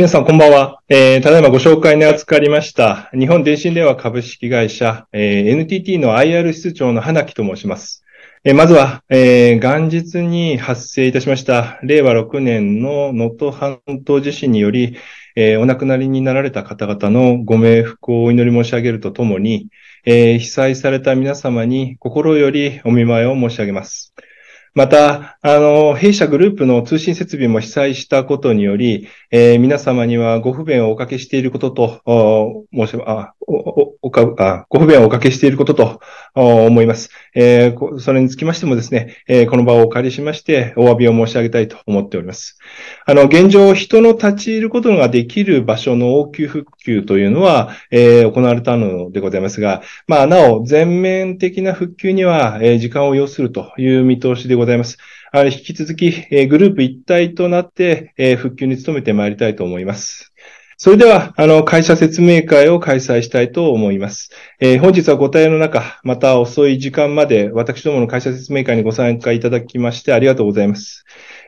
皆さんこんばんは。えー、ただいまご紹介に預かりました、日本電信電話株式会社、えー、NTT の IR 室長の花木と申します。えー、まずは、えー、元日に発生いたしました、令和6年の能登半島地震により、えー、お亡くなりになられた方々のご冥福をお祈り申し上げるとともに、えー、被災された皆様に心よりお見舞いを申し上げます。また、あの、弊社グループの通信設備も被災したことにより、えー、皆様にはご不便をおかけしていることと、申し、あ、お、おか、あ、ご不便をおかけしていることと思います。えー、それにつきましてもですね、えー、この場をお借りしまして、お詫びを申し上げたいと思っております。あの、現状、人の立ち入ることができる場所の応急復旧というのは、えー、行われたのでございますが、まあ、なお、全面的な復旧には、えー、時間を要するという見通しでございます。あ引き続き、えー、グループ一体となって、えー、復旧に努めてまいりたいと思います。それでは、あの、会社説明会を開催したいと思います。えー、本日はご対応の中、また遅い時間まで、私どもの会社説明会にご参加いただきましてありがとうございます。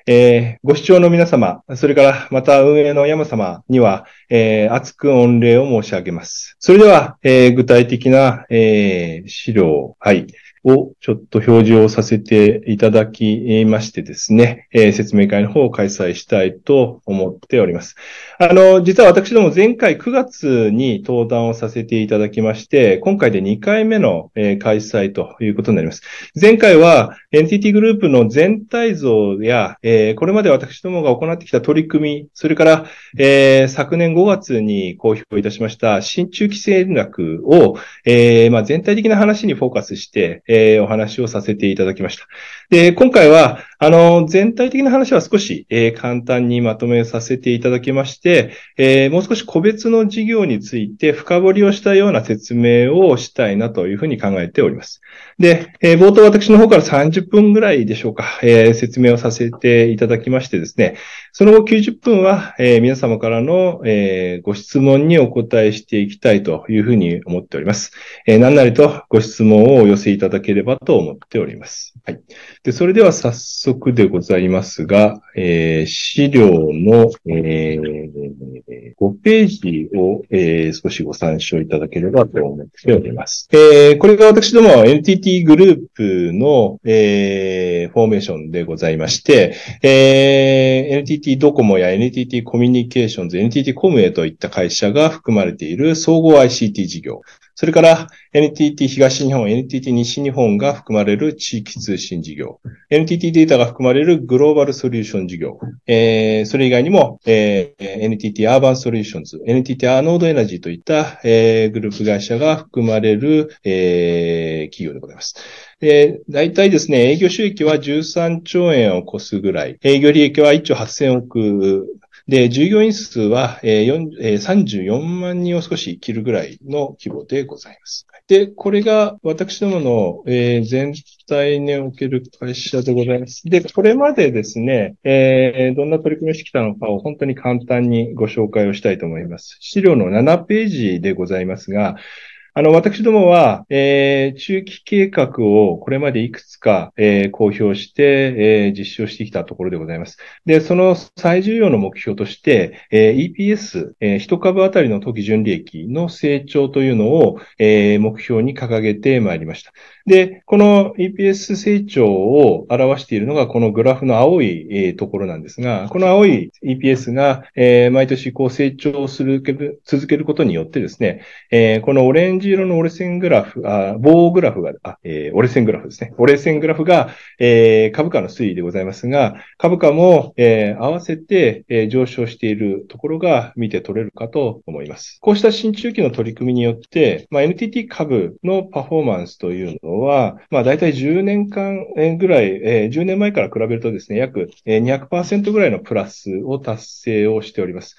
えー、ご視聴の皆様、それからまた運営の山様には、えー、厚く御礼を申し上げます。それでは、えー、具体的な、えー、資料、はい。をちょっと表示をさせていただきましてですね、えー、説明会の方を開催したいと思っております。あの、実は私ども前回9月に登壇をさせていただきまして、今回で2回目の、えー、開催ということになります。前回は NTT グループの全体像や、えー、これまで私どもが行ってきた取り組み、それから、えー、昨年5月に公表いたしました新中期戦略を、えーまあ、全体的な話にフォーカスして、えー、お話をさせていただきました。で、今回は、あの、全体的な話は少し、えー、簡単にまとめさせていただきまして、えー、もう少し個別の事業について深掘りをしたような説明をしたいなというふうに考えております。で、えー、冒頭私の方から30分ぐらいでしょうか、え、説明をさせていただきましてですね、その後90分は、え、皆様からの、え、ご質問にお答えしていきたいというふうに思っております。え、何なりとご質問をお寄せいただければと思っております。はい。で、それでは早速でございますが、えー、資料の、えー、5ページを、えー、少しご参照いただければと思っております。えー、これが私ども NTT グループの、えー、フォーメーションでございまして、えー、NTT ドコモや NTT コミュニケーションズ、NTT コムエといった会社が含まれている総合 ICT 事業、それから NTT 東日本、NTT 西日本が含まれる地域通信事業、NTT データが含まれるグローバルソリューション事業、えー、それ以外にも、えー、NTT アーバンソリューションズ、NTT アーノードエナジーといった、えー、グループ会社が含まれる、えー、企業でございます。で、大体ですね、営業収益は13兆円を超すぐらい、営業利益は1兆8000億で、従業員数は、えー、34万人を少し切るぐらいの規模でございます。で、これが私どもの、えー、全体における会社でございます。で、これまでですね、えー、どんな取り組みをしてきたのかを本当に簡単にご紹介をしたいと思います。資料の7ページでございますが、あの、私どもは、えー、中期計画をこれまでいくつか、えー、公表して、えー、実施をしてきたところでございます。で、その最重要の目標として、えー、EPS、えー、一株あたりの当期純利益の成長というのを、えー、目標に掲げてまいりました。で、この EPS 成長を表しているのがこのグラフの青い、えー、ところなんですが、この青い EPS が、えー、毎年こう成長する、続けることによってですね、えー、このオレンジ色の折れ線グラフ、あ棒グラフが、あ、えー、折れ線グラフですね。折れ線グラフが、えー、株価の推移でございますが、株価も、えー、合わせて、えー、上昇しているところが見て取れるかと思います。こうした新中期の取り組みによって、まあ、NTT 株のパフォーマンスというのは、まあ、大体10年間ぐらい、えー、10年前から比べるとですね、約200%ぐらいのプラスを達成をしております。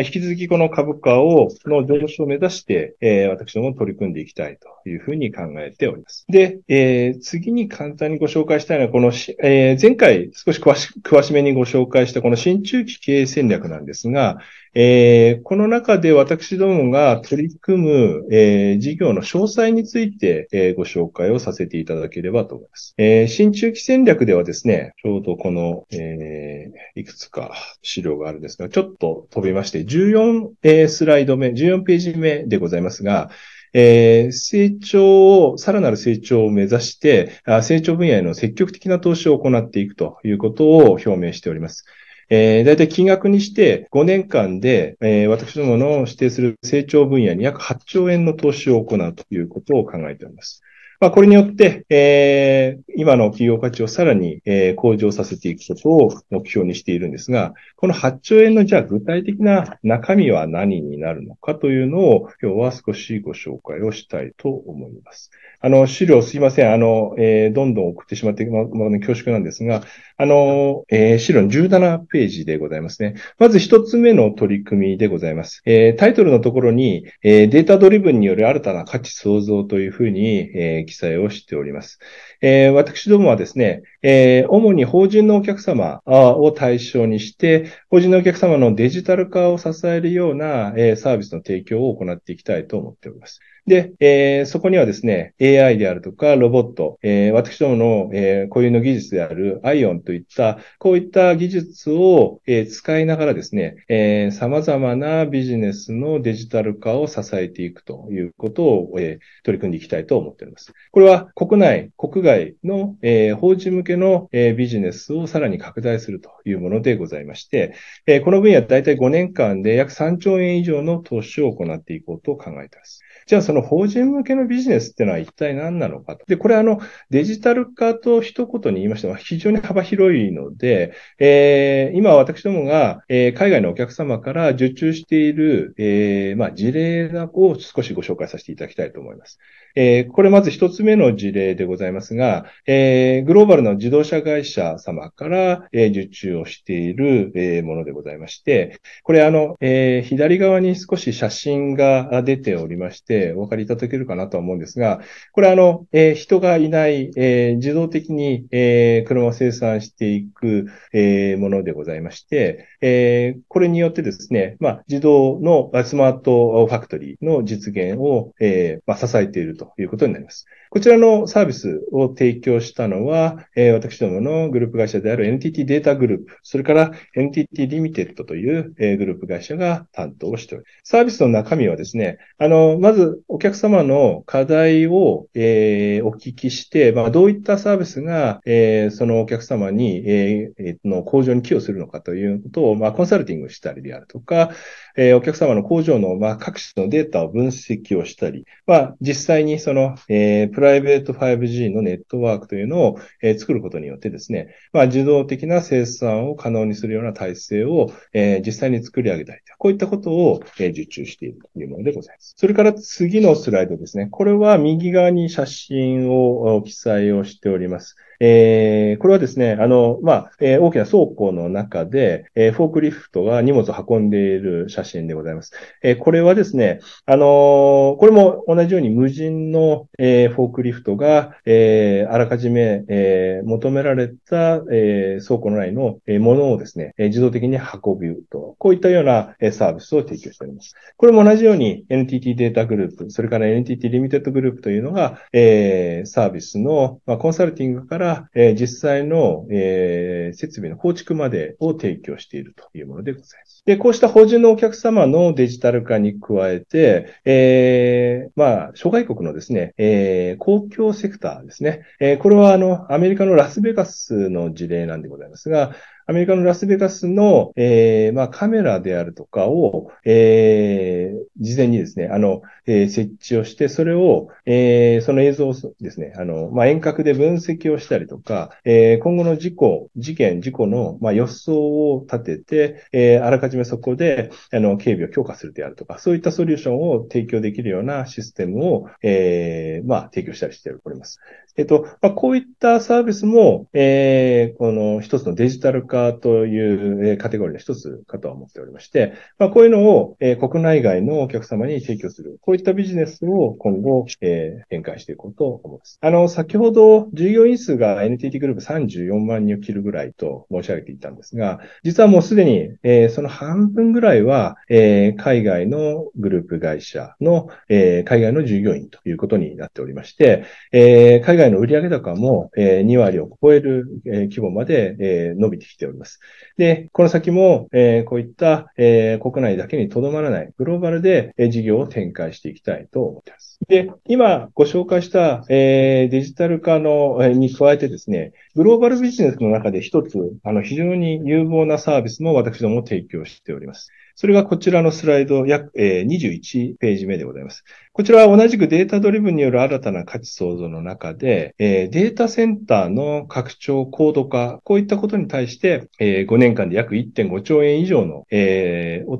引き続きこの株価を、の上昇を目指して、えー、私ども取り組んでいきたいというふうに考えております。で、えー、次に簡単にご紹介したいのは、このえー、前回少し詳し詳しめにご紹介したこの新中期経営戦略なんですが、えー、この中で私どもが取り組む、えー、事業の詳細について、えー、ご紹介をさせていただければと思います。え、新中期戦略ではですね、ちょうどこの、え、いくつか資料があるんですが、ちょっと飛びまして14スライド目、14ページ目でございますが、えー、成長を、さらなる成長を目指して、成長分野への積極的な投資を行っていくということを表明しております。えー、だいたい金額にして5年間で、えー、私どもの指定する成長分野に約8兆円の投資を行うということを考えております。まあ、これによって、えー、今の企業価値をさらに、えー、向上させていくことを目標にしているんですが、この8兆円のじゃあ具体的な中身は何になるのかというのを今日は少しご紹介をしたいと思います。あの、資料すいません。あの、えー、どんどん送ってしまって、ま、まね、恐縮なんですが、あの、えー、資料の17ページでございますね。まず一つ目の取り組みでございます。えー、タイトルのところに、えー、データドリブンによる新たな価値創造というふうに、えー、記載をしております。えー、私どもはですね、えー、主に法人のお客様を対象にして、法人のお客様のデジタル化を支えるような、えー、サービスの提供を行っていきたいと思っております。で、えー、そこにはですね、AI であるとかロボット、えー、私どもの、えー、固有の技術である ION といった、こういった技術を、えー、使いながらですね、えー、様々なビジネスのデジタル化を支えていくということを、えー、取り組んでいきたいと思っております。これは国内、国外の、えー、法人向けの、えー、ビジネスをさらに拡大するというものでございまして、えー、この分野は大体5年間で約3兆円以上の投資を行っていこうと考えています。じゃあその法人向けのビジネスっていうのは一体何なのか。で、これあの、デジタル化と一言に言いましては非常に幅広いので、えー、今私どもが、えー、海外のお客様から受注している、えー、まあ、事例を少しご紹介させていただきたいと思います。えー、これまず一つ目の事例でございますが、えー、グローバルの自動車会社様から、えー、受注をしている、えー、ものでございまして、これあの、えー、左側に少し写真が出ておりまして、お分かりいただけるかなと思うんですが、これあの、えー、人がいない、えー、自動的に、えー、車を生産していく、えー、ものでございまして、えー、これによってですね、まあ、自動のスマートファクトリーの実現を、えーまあ、支えていると。ということになります。こちらのサービスを提供したのは、えー、私どものグループ会社である NTT データグループ、それから NTT リミテッドという、えー、グループ会社が担当しております。サービスの中身はですね、あの、まずお客様の課題を、えー、お聞きして、まあ、どういったサービスが、えー、そのお客様に、えー、の向上に寄与するのかということを、まあ、コンサルティングしたりであるとか、えー、お客様の工場の、まあ、各種のデータを分析をしたり、まあ、実際にその、えー、ライベート 5G のネットワークというのを、え、作ることによってですね、まあ、自動的な生産を可能にするような体制を、え、実際に作り上げたりこういったことを、え、受注しているというものでございます。それから次のスライドですね。これは右側に写真を記載をしております。えー、これはですね、あの、まあ、えー、大きな倉庫の中で、えー、フォークリフトが荷物を運んでいる写真でございます。えー、これはですね、あのー、これも同じように無人の、えー、フォークリフトが、えー、あらかじめ、えー、求められた、えー、倉庫の内の、えー、ものをですね、えー、自動的に運ぶと、こういったような、えー、サービスを提供しております。これも同じように NTT データグループ、それから NTT リミテッドグループというのが、えー、サービスの、まあ、コンサルティングから、えー、実際の、えー、設備の構築までを提供しているというものでございます。で、こうした法人のお客様のデジタル化に加えて、えー、まあ、諸外国のですね、えー、公共セクターですね。えー、これはあの、アメリカのラスベガスの事例なんでございますが、アメリカのラスベガスの、えー、まあ、カメラであるとかを、えー、事前にですね、あの、えー、設置をして、それを、えー、その映像をですね、あの、まあ、遠隔で分析をしたりとか、えー、今後の事故、事件、事故の、まあ、予想を立てて、えー、あらかじめそこで、あの、警備を強化するであるとか、そういったソリューションを提供できるようなシステムを、えー、まあ、提供したりしております。えっと、まあ、こういったサービスも、えー、この一つのデジタル化というカテゴリーの一つかとは思っておりまして、まあ、こういうのを、えー、国内外のお客様に提供する。こういったビジネスを今後、えー、展開していこうと思います。あの、先ほど従業員数が NTT グループ34万人を切るぐらいと申し上げていたんですが、実はもうすでに、えー、その半分ぐらいは、えー、海外のグループ会社の、えー、海外の従業員ということになっておりまして、えー、海外外の売上高も、えー、2割を超える、えー、規模まで、えー、伸びてきております。で、この先も、えー、こういった、えー、国内だけにとどまらないグローバルで、えー、事業を展開していきたいと思っています。で、今ご紹介した、えー、デジタル化の、えー、に加えてですね、グローバルビジネスの中で一つ、あの、非常に有望なサービスも私ども提供しております。それがこちらのスライド約、えー、21ページ目でございます。こちらは同じくデータドリブンによる新たな価値創造の中で、データセンターの拡張、高度化、こういったことに対して、えー、5年間で約1.5兆円以上の、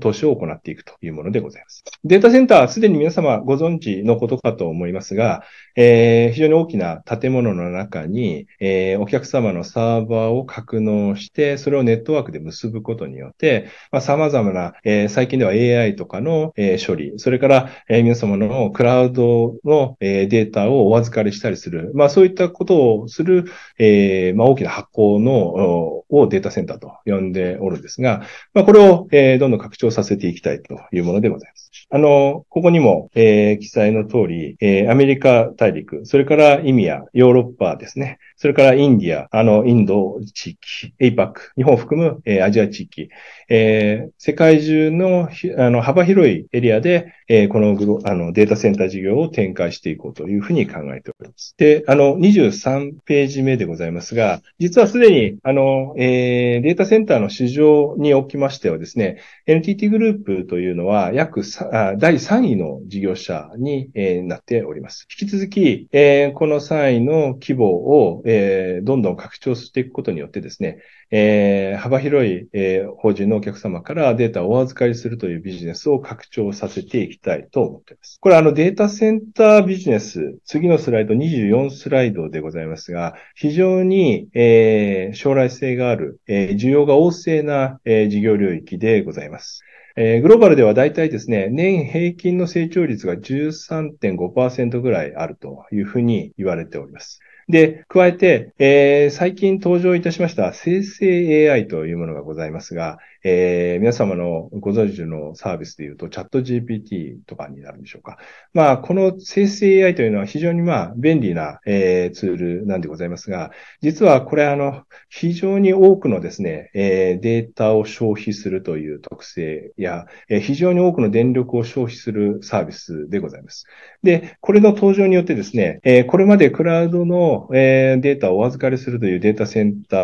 投資を行っていくというものでございます。データセンター、すでに皆様ご存知のことかと思いますが、えー、非常に大きな建物の中に、えー、お客様のサーバーを格納して、それをネットワークで結ぶことによって、まあ、様々な、えー、最近では AI とかの、え、処理、それから、え、皆様のクラウドのえデータをお預かりしたりする。まあそういったことをする、え、まあ大きな発行の、をデータセンターと呼んでおるんですが、まあこれを、えー、どんどん拡張させていきたいというものでございます。あの、ここにも、えー、記載の通り、えー、アメリカ大陸、それからイミア、ヨーロッパですね。それからインディア、あの、インド地域、エイパック、日本を含む、えー、アジア地域、えー、世界中のあの幅広いエリアで、えー、このグロあのデータセンター事業を展開していこうというふうに考えております。で、あの、23ページ目でございますが、実はすでに、あの、えー、データセンターの市場におきましてはですね、NTT グループというのは約あ第3位の事業者に、えー、なっております。引き続き、えー、この3位の規模を、えー、どんどん拡張していくことによってですね、えー、幅広い、えー、法人のお客様からデータをお預かりするというビジネスを拡張させていきたいと思っています。これあのデータセンタービジネス、次のスライド24スライドでございますが、非常に、えー、将来性がある、え、需要が旺盛な、え、事業領域でございます。えー、グローバルでは大体ですね、年平均の成長率が13.5%ぐらいあるというふうに言われております。で、加えて、えー、最近登場いたしました生成 AI というものがございますが、えー、皆様のご存知のサービスで言うと、チャット GPT とかになるんでしょうか。まあ、この生成 AI というのは非常にまあ、便利な、えー、ツールなんでございますが、実はこれあの、非常に多くのですね、えー、データを消費するという特性や、えー、非常に多くの電力を消費するサービスでございます。で、これの登場によってですね、えー、これまでクラウドの、えー、データをお預かりするというデータセンタ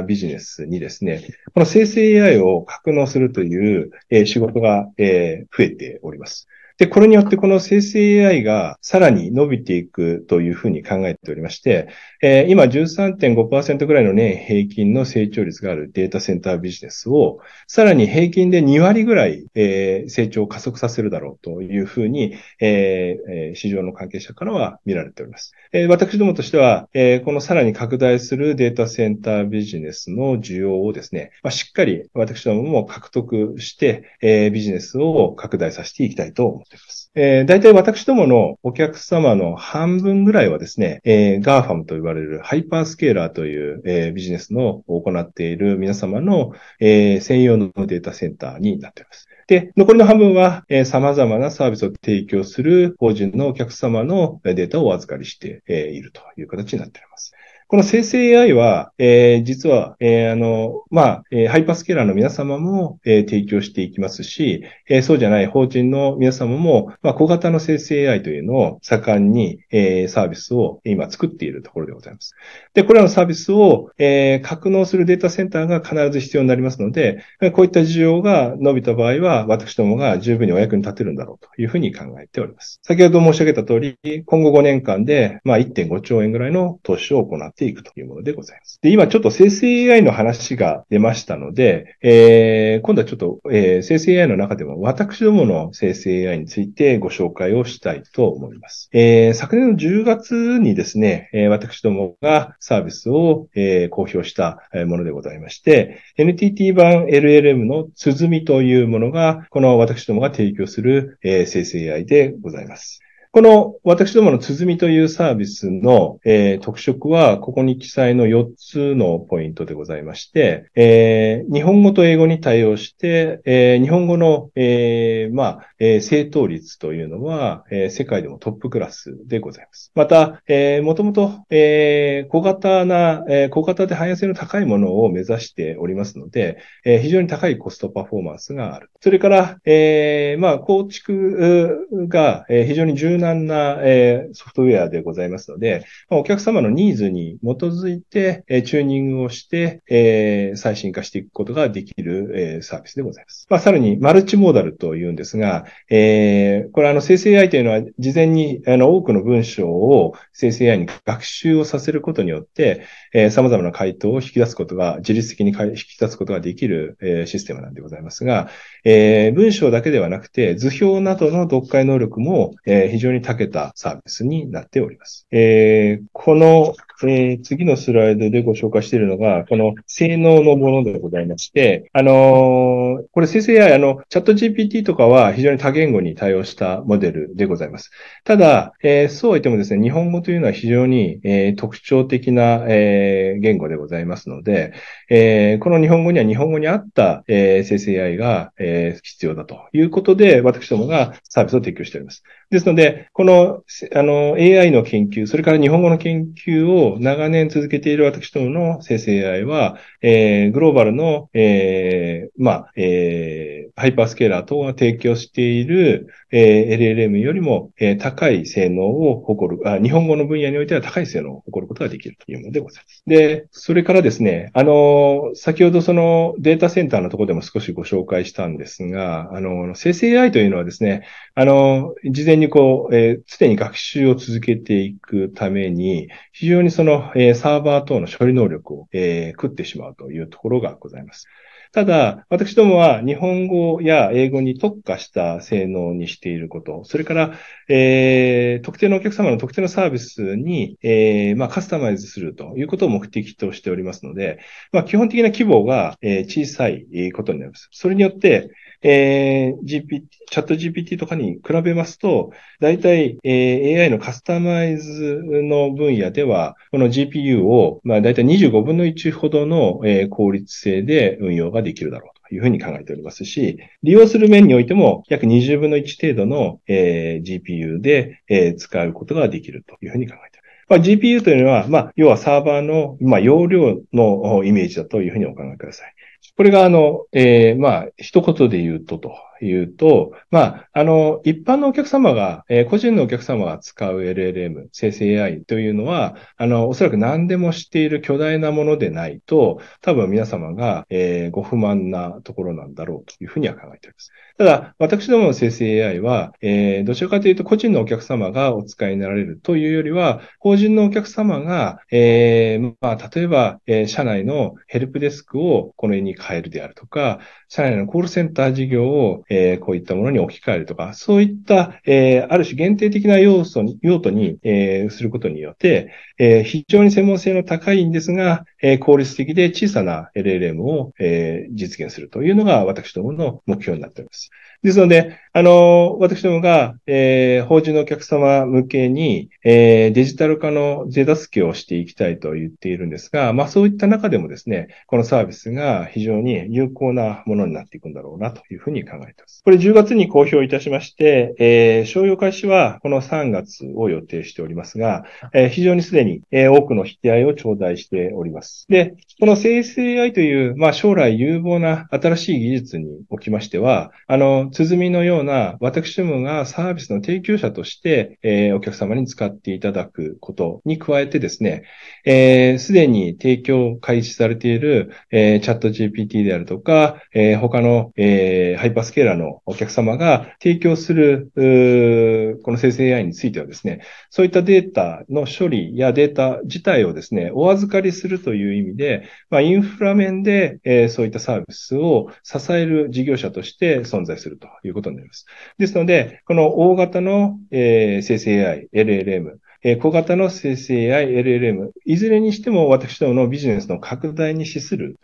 ービジネスにですね、この生成 AI を格納するという、えー、仕事が、えー、増えております。で、これによってこの生成 AI がさらに伸びていくというふうに考えておりまして、えー、今13.5%ぐらいの年平均の成長率があるデータセンタービジネスを、さらに平均で2割ぐらい、えー、成長を加速させるだろうというふうに、えー、市場の関係者からは見られております。えー、私どもとしては、えー、このさらに拡大するデータセンタービジネスの需要をですね、まあ、しっかり私どもも獲得して、えー、ビジネスを拡大させていきたいと思いますっています。えー、大体私どものお客様の半分ぐらいはですね、えー、GAFAM と言われるハイパースケーラーという、えー、ビジネスの行っている皆様の、えー、専用のデータセンターになっています。で、残りの半分は、えー、様々なサービスを提供する法人のお客様のデータをお預かりして、えー、いるという形になっております。この生成 AI は、えー、実は、えー、あの、まあ、えー、ハイパスケーラーの皆様も、えー、提供していきますし、えー、そうじゃない法人の皆様も、まあ、小型の生成 AI というのを盛んに、えー、サービスを今作っているところでございます。で、これらのサービスを、えー、格納するデータセンターが必ず必要になりますので、こういった需要が伸びた場合は、私どもが十分にお役に立てるんだろうというふうに考えております。先ほど申し上げた通り、今後5年間で、まあ、1.5兆円ぐらいの投資を行っていくというものでございます。で、今ちょっと生成 AI の話が出ましたので、えー、今度はちょっと、えー、生成 AI の中でも私どもの生成 AI についてご紹介をしたいと思います。えー、昨年の10月にですね、え、私どもがサービスを、えー、公表したものでございまして、NTT 版 LLM の鼓というものが、この私どもが提供する、えー、生成 AI でございます。この私どもの鼓というサービスの、えー、特色は、ここに記載の4つのポイントでございまして、えー、日本語と英語に対応して、えー、日本語の、えー、まあ、えー、正答率というのは、えー、世界でもトップクラスでございます。また、えー、もともと、えー、小型な、えー、小型で汎用性の高いものを目指しておりますので、えー、非常に高いコストパフォーマンスがある。それから、えー、まあ、構築が、えー、非常に柔軟難な、えー、ソフトウェアでございますので、お客様のニーズに基づいて、えー、チューニングをして、えー、最新化していくことができる、えー、サービスでございます。まあ、さらに、マルチモーダルというんですが、えー、これあの、生成 AI というのは、事前にあの多くの文章を生成 AI に学習をさせることによって、えー、様々な回答を引き出すことが、自律的に引き出すことができる、えー、システムなんでございますが、えー、文章だけではなくて、図表などの読解能力も、えー、非常にに長けたサービスになっております。えー、この、えー、次のスライドでご紹介しているのが、この性能のものでございまして、あのー、これ生成 AI、あの、チャット GPT とかは非常に多言語に対応したモデルでございます。ただ、えー、そうは言ってもですね、日本語というのは非常に、えー、特徴的な、えー、言語でございますので、えー、この日本語には日本語に合った、えー、生成 AI が、えー、必要だということで、私どもがサービスを提供しております。ですので、この、あの、AI の研究、それから日本語の研究を長年続けている私どもの生成 AI は、えー、グローバルの、えー、まあ、えー、ハイパースケーラー等が提供している、えー、LLM よりも、え、高い性能を誇るあ、日本語の分野においては高い性能を誇ることができるというものでございます。で、それからですね、あの、先ほどそのデータセンターのところでも少しご紹介したんですが、あの、生成 AI というのはですね、あの、事前にこう、えー、常に学習を続けていくために、非常にその、えー、サーバー等の処理能力を、えー、食ってしまうというところがございます。ただ、私どもは日本語や英語に特化した性能にしていること、それから、えー、特定のお客様の特定のサービスに、えー、まあ、カスタマイズするということを目的としておりますので、まあ、基本的な規模が、えー、小さいことになります。それによって、えー、GPT、チャット GPT とかに比べますと、大体、えー、AI のカスタマイズの分野では、この GPU を、まあ、大体25分の1ほどの、えー、効率性で運用ができるだろうというふうに考えておりますし、利用する面においても約20分の1程度の、えー、GPU で、えー、使うことができるというふうに考えております。まあ、GPU というのは、まあ、要はサーバーの、まあ、容量のイメージだというふうにお考えください。これが、あの、えー、まあ、一言で言うとと。言うと、まあ、あの、一般のお客様が、えー、個人のお客様が使う LLM、生成 AI というのは、あの、おそらく何でも知っている巨大なものでないと、多分皆様が、えー、ご不満なところなんだろうというふうには考えております。ただ、私どもの生成 AI は、えー、どちらかというと個人のお客様がお使いになられるというよりは、法人のお客様が、えー、まあ、例えば、えー、社内のヘルプデスクをこの絵に変えるであるとか、社内のコールセンター事業を、えー、こういったものに置き換えるとか、そういった、えー、ある種限定的な要素に、用途に、えー、することによって、えー、非常に専門性の高いんですが、えー、効率的で小さな LLM を、えー、実現するというのが私どもの目標になっております。ですので、あの、私どもが、えー、法人のお客様向けに、えー、デジタル化の手助けをしていきたいと言っているんですが、まあそういった中でもですね、このサービスが非常に有効なものになっていくんだろうなというふうに考えています。これ10月に公表いたしまして、えー、商用開始はこの3月を予定しておりますが、えー、非常にすでに、えー、多くの引き合いを頂戴しております。で、この生成 AI という、まあ将来有望な新しい技術におきましては、あの、鼓のような私どもがサービスの提供者として、えー、お客様に使っていただくことに加えてですね、す、えー、で、に提供開始されている、えー、チャット GPT であるとか、えー、他の、えー、ハイパースケーラーのお客様が提供する、この生成 AI についてはですね、そういったデータの処理やデータ自体をですね、お預かりするという意味で、まあ、インフラ面で、えー、そういったサービスを支える事業者として存在するということになります。ですので、この大型の、えー、生成 AI、LLM、え、小型の生成 AI、LLM、いずれにしても私どものビジネスの拡大に資する、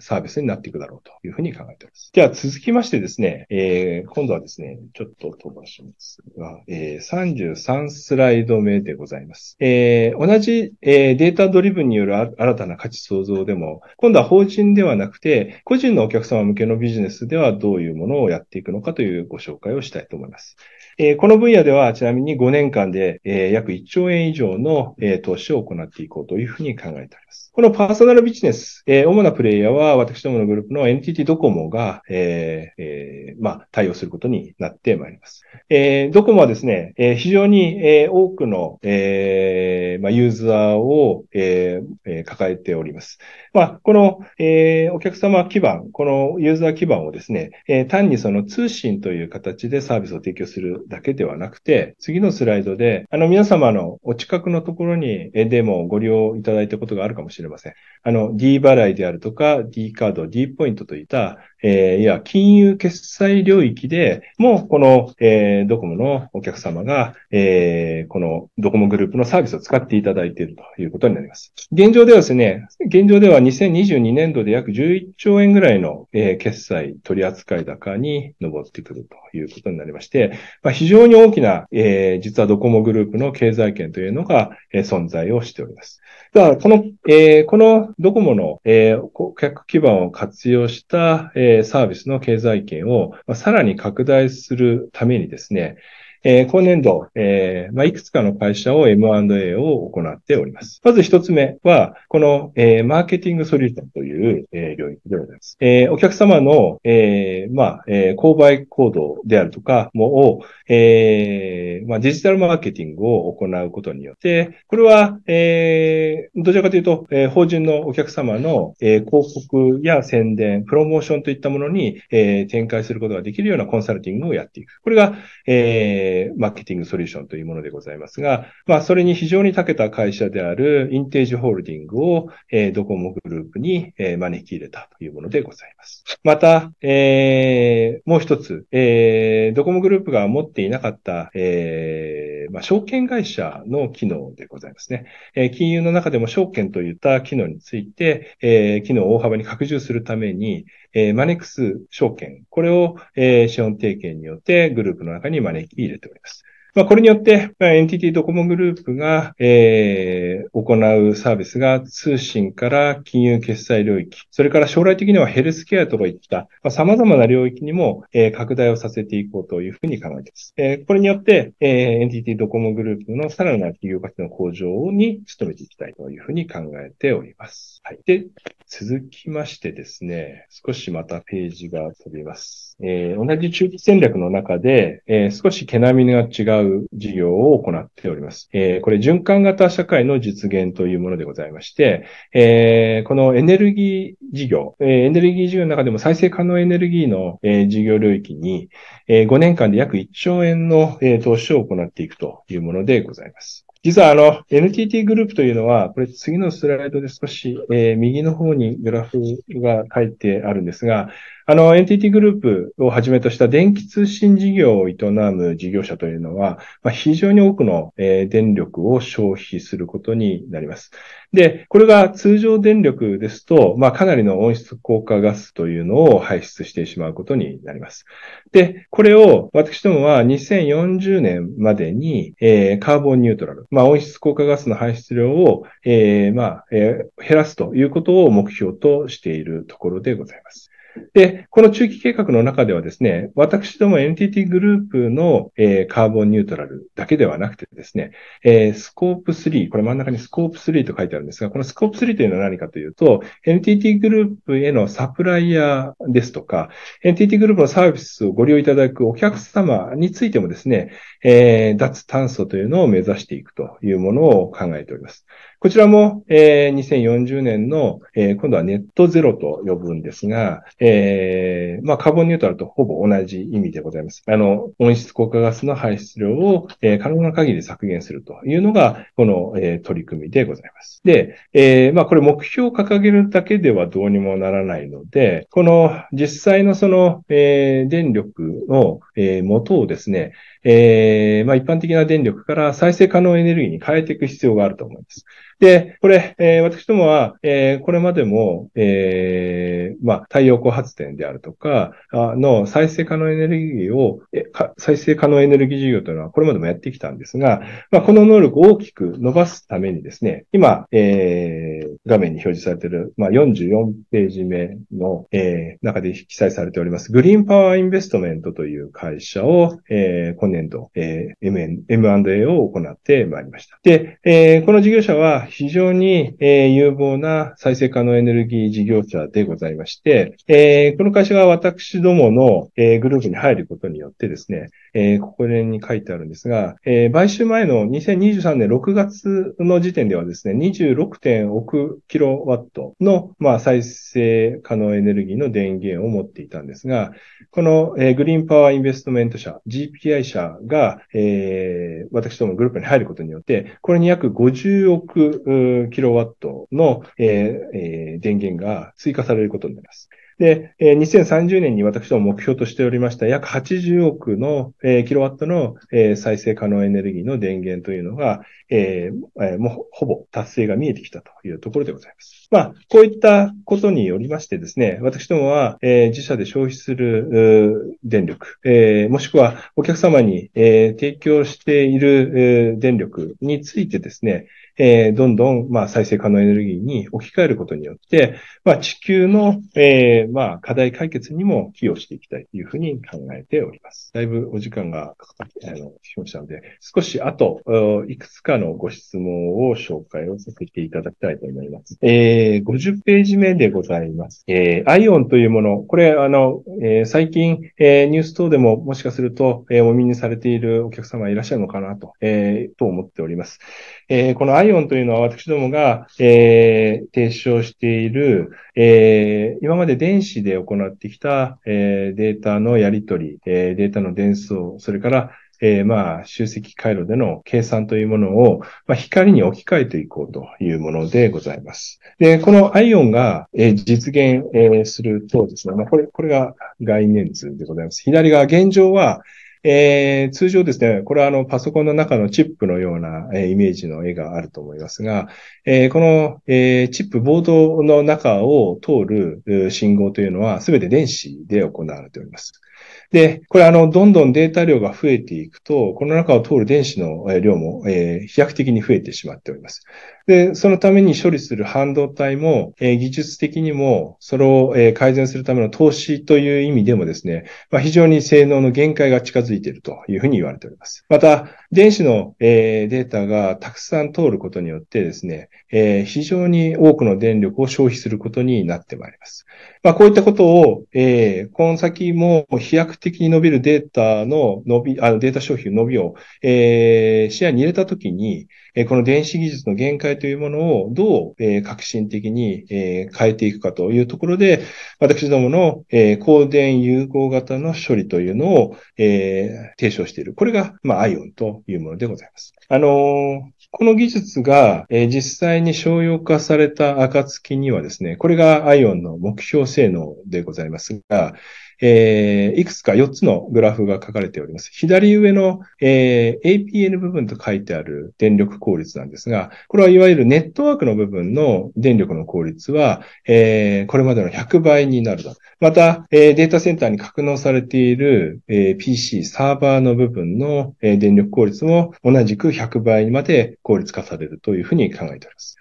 サービスになっていくだろうというふうに考えております。では続きましてですね、えー、今度はですね、ちょっと飛ばしますが、えー、33スライド目でございます。えー、同じ、え、データドリブンによる新たな価値創造でも、今度は法人ではなくて、個人のお客様向けのビジネスではどういうものをやっていくのかというご紹介をしたいと思います。えー、この分野では、ちなみに5年間で、えー、約1兆円以上の、えー、投資を行っていこうというふうに考えております。このパーソナルビジネス、えー、主なプレイヤーは私どものグループの NTT ドコモが、えーえー、まあ、対応することになってまいります。えー、ドコモはですね、えー、非常に、えー、多くの、えーまあ、ユーザーを、えー、抱えております。まあ、この、えー、お客様基盤、このユーザー基盤をですね、えー、単にその通信という形でサービスを提供するだけではなくて、次のスライドで、あの、皆様のお近くのところに、え、でもご利用いただいたことがあるかもしれません。れません。あの、D 払いであるとか、D カード、D ポイントといった、えー、いや、金融決済領域でも、この、えー、ドコモのお客様が、えー、このドコモグループのサービスを使っていただいているということになります。現状ではですね、現状では2022年度で約11兆円ぐらいの、えー、決済取扱高に上ってくるということになりまして、まあ、非常に大きな、えー、実はドコモグループの経済圏というのが、えー、存在をしております。だから、この、えー、このドコモの、えー、顧客基盤を活用した、えー、サービスの経済圏を、さらに拡大するためにですね、えー、今年度、えー、まあ、いくつかの会社を M&A を行っております。まず一つ目は、この、えー、マーケティングソリューションという、え、領域でございます。え、お客様の、え、まあ、え、購買行動であるとかもを、え、まあ、デジタルマーケティングを行うことによって、これは、え、どちらかというと、え、法人のお客様の、え、広告や宣伝、プロモーションといったものに、え、展開することができるようなコンサルティングをやっていく。これが、ええー、マーケティングソリューションというものでございますが、まあ、それに非常に長けた会社であるインテージホールディングを、えー、ドコモグループに、えー、招き入れたというものでございます。また、えー、もう一つ、えー、ドコモグループが持っていなかった、えー、まあ、証券会社の機能でございますね。えー、金融の中でも証券といった機能について、えー、機能を大幅に拡充するために、えー、マネックス証券、これを、えー、資本提携によってグループの中に招き入れております。まあ、これによって、まあ、NTT ドコモグループが、えー、行うサービスが通信から金融決済領域、それから将来的にはヘルスケアとかいった、まあ、様々な領域にも、えー、拡大をさせていこうというふうに考えています。えー、これによって、えー、NTT ドコモグループのさらなる企業価値の向上に努めていきたいというふうに考えております。はい。で、続きましてですね、少しまたページが飛びます。えー、同じ中期戦略の中で、えー、少し毛並みが違う事業を行っております。えー、これ循環型社会の実現というものでございまして、え、このエネルギー事業、え、エネルギー事業の中でも再生可能エネルギーの、え、事業領域に、え、5年間で約1兆円の、え、投資を行っていくというものでございます。実はあの、NTT グループというのは、これ次のスライドで少し、えー、右の方にグラフが書いてあるんですが、あの、NTT グループをはじめとした電気通信事業を営む事業者というのは、まあ、非常に多くの、えー、電力を消費することになります。で、これが通常電力ですと、まあ、かなりの温室効果ガスというのを排出してしまうことになります。で、これを私どもは2040年までに、えー、カーボンニュートラル、まあ、温室効果ガスの排出量を、えー、まあ、えー、減らすということを目標としているところでございます。で、この中期計画の中ではですね、私ども NTT グループの、えー、カーボンニュートラルだけではなくてですね、えー、スコープ3、これ真ん中にスコープ3と書いてあるんですが、このスコープ3というのは何かというと、NTT グループへのサプライヤーですとか、NTT グループのサービスをご利用いただくお客様についてもですね、えー、脱炭素というのを目指していくというものを考えております。こちらも、えー、2040年の、えー、今度はネットゼロと呼ぶんですが、えー、まあ、カーボンニュートラルとほぼ同じ意味でございます。あの、温室効果ガスの排出量を、えー、可能な限り削減するというのが、この、えー、取り組みでございます。で、えー、まあ、これ目標を掲げるだけではどうにもならないので、この実際のその、えー、電力の、えー、元をですね、えー、まあ一般的な電力から再生可能エネルギーに変えていく必要があると思います。で、これ、えー、私どもは、えー、これまでも、えー、まあ、太陽光発電であるとか、あの再生可能エネルギーを、え再生可能エネルギー事業というのはこれまでもやってきたんですが、まあ、この能力を大きく伸ばすためにですね、今、えー、画面に表示されている、まあ、44ページ目の、えー、中で記載されております、グリーンパワーインベストメントという会社を、えー、今年度、えー、M&A を行ってまいりました。で、えー、この事業者は、非常に、えー、有望な再生可能エネルギー事業者でございまして、えー、この会社が私どもの、えー、グループに入ることによってですね、えー、ここに書いてあるんですが、えー、買収前の2023年6月の時点ではですね、26. 億キロワットの、まあ、再生可能エネルギーの電源を持っていたんですが、この、えー、グリーンパワーインベストメント社、GPI 社が、えー、私どもグループに入ることによって、これに約50億キロワットの、えーえー、電源が追加されることになります。で、えー、2030年に私ども目標としておりました約80億の、えー、キロワットの、えー、再生可能エネルギーの電源というのが、えー、もうほぼ達成が見えてきたというところでございます。まあ、こういったことによりましてですね、私どもは、え、自社で消費する電力、え、もしくはお客様に、え、提供している、え、電力についてですね、えー、どんどん、まあ、再生可能エネルギーに置き換えることによって、まあ、地球の、えー、まあ、課題解決にも寄与していきたいというふうに考えております。だいぶお時間がかかって、あの、しましたので、少し後、いくつかのご質問を紹介をさせていただきたいと思います。えー、50ページ目でございます。えー、アイオンというもの、これ、あの、えー、最近、えー、ニュース等でももしかすると、えー、お見にされているお客様いらっしゃるのかなと、えー、と思っております。えー、このイオンというのは私どもが、えー、提唱している、えー、今まで電子で行ってきた、えー、データのやり取り、えー、データの伝送、それから、えー、まあ、集積回路での計算というものを、まあ、光に置き換えていこうというものでございます。で、このアイオンが、えー、実現、えー、するとですね、まあ、これ、これが概念図でございます。左側、現状は、えー、通常ですね、これはあのパソコンの中のチップのような、えー、イメージの絵があると思いますが、えー、この、えー、チップ、ボードの中を通る信号というのは全て電子で行われております。で、これあの、どんどんデータ量が増えていくと、この中を通る電子の量も、えー、飛躍的に増えてしまっております。で、そのために処理する半導体も、えー、技術的にも、それを、えー、改善するための投資という意味でもですね、まあ、非常に性能の限界が近づいているというふうに言われております。また、電子の、えー、データがたくさん通ることによってですね、えー、非常に多くの電力を消費することになってまいります。まあ、こういったことを、えー、この先も飛躍的に伸びるデータの伸び、あのデータ消費の伸びを、えー、視野に入れたときに、この電子技術の限界というものをどう、革新的に、変えていくかというところで、私どもの、光電融合型の処理というのを、提唱している。これが、まあ、アイオンというものでございます。あのこの技術が、えー、実際に商用化された暁にはですね、これがアイオンの目標性能でございますが、えー、いくつか4つのグラフが書かれております。左上の、えー、APN 部分と書いてある電力効率なんですが、これはいわゆるネットワークの部分の電力の効率は、えー、これまでの100倍になると。また、えー、データセンターに格納されている、えー、PC、サーバーの部分の、えー、電力効率も同じく100倍にまで効率化されるというふうに考えております。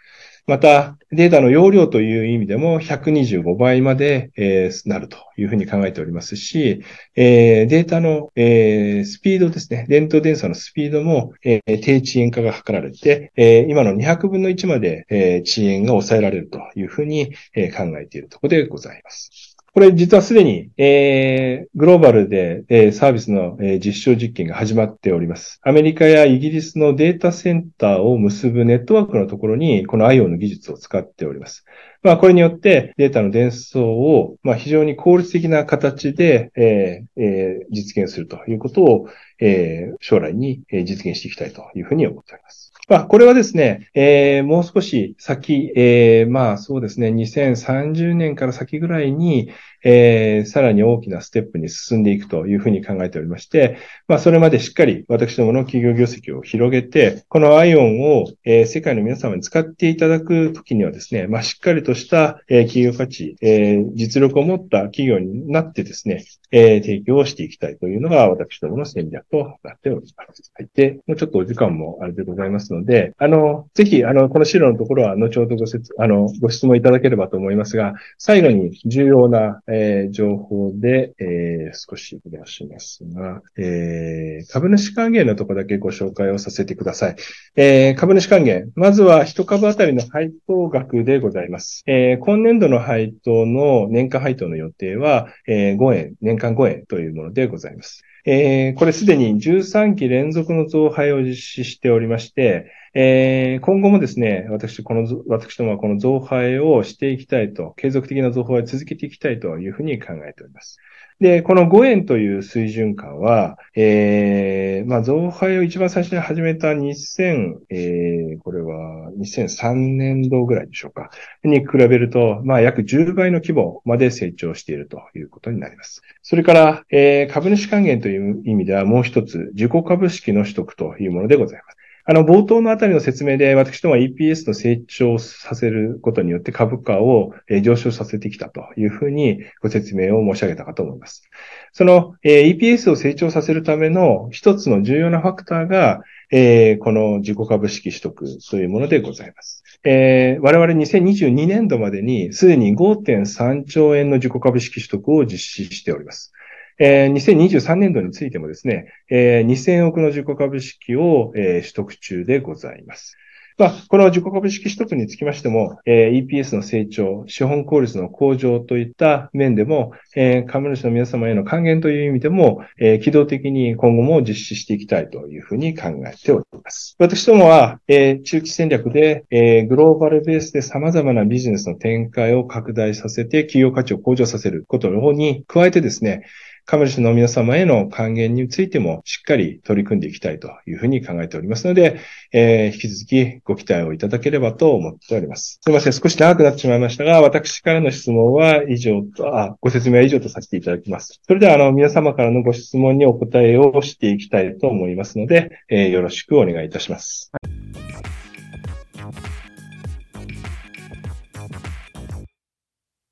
また、データの容量という意味でも125倍まで、えー、なるというふうに考えておりますし、えー、データの、えー、スピードですね、伝統電差のスピードも、え、低遅延化が図られて、え、今の200分の1まで、え、遅延が抑えられるというふうに、え、考えているところでございます。これ実はすでに、えー、グローバルで、えー、サービスの、えー、実証実験が始まっております。アメリカやイギリスのデータセンターを結ぶネットワークのところに、この IO の技術を使っております。まあ、これによってデータの伝送を、まあ、非常に効率的な形で、えーえー、実現するということを、えー、将来に実現していきたいというふうに思っております。まあ、これはですね、えー、もう少し先、えー、まあそうですね、2030年から先ぐらいに、えー、さらに大きなステップに進んでいくというふうに考えておりまして、まあそれまでしっかり私どもの企業業績を広げて、このアイオンを、えー、世界の皆様に使っていただくときにはですね、まあしっかりとした、えー、企業価値、えー、実力を持った企業になってですね、えー、提供をしていきたいというのが私どもの戦略となっております。はい。で、もうちょっとお時間もあれでございますので、あの、ぜひ、あの、この資料のところは後ほどご説、あの、ご質問いただければと思いますが、最後に重要な、えー、情報で、えー、少し出しますが、えー、株主還元のとこだけご紹介をさせてください。え、株主還元。まずは1株あたりの配当額でございます。え、今年度の配当の年間配当の予定は、え、5円、年間5円というものでございます。えー、これすでに13期連続の増配を実施しておりまして、えー、今後もですね、私、この、私どもはこの増配をしていきたいと、継続的な増配を続けていきたいというふうに考えております。で、この5円という水準感は、えー、まあ、増配を一番最初に始めた2000、えー、これは2003年度ぐらいでしょうか、に比べると、まあ、約10倍の規模まで成長しているということになります。それから、えー、株主還元という意味ではもう一つ、自己株式の取得というものでございます。あの、冒頭のあたりの説明で、私どもは EPS の成長させることによって株価を上昇させてきたというふうにご説明を申し上げたかと思います。その EPS を成長させるための一つの重要なファクターが、この自己株式取得というものでございます。我々2022年度までにすでに5.3兆円の自己株式取得を実施しております。えー、2023年度についてもですね、えー、2000億の自己株式を、えー、取得中でございます。まあ、この自己株式取得につきましても、えー、EPS の成長、資本効率の向上といった面でも、えー、株主の皆様への還元という意味でも、えー、機動的に今後も実施していきたいというふうに考えております。私どもは、えー、中期戦略で、えー、グローバルベースで様々なビジネスの展開を拡大させて企業価値を向上させることの方に加えてですね、株主の皆様への還元についてもしっかり取り組んでいきたいというふうに考えておりますので、えー、引き続きご期待をいただければと思っております。すいません。少し長くなってしまいましたが、私からの質問は以上と、あ、ご説明は以上とさせていただきます。それでは、あの、皆様からのご質問にお答えをしていきたいと思いますので、えー、よろしくお願いいたします。はい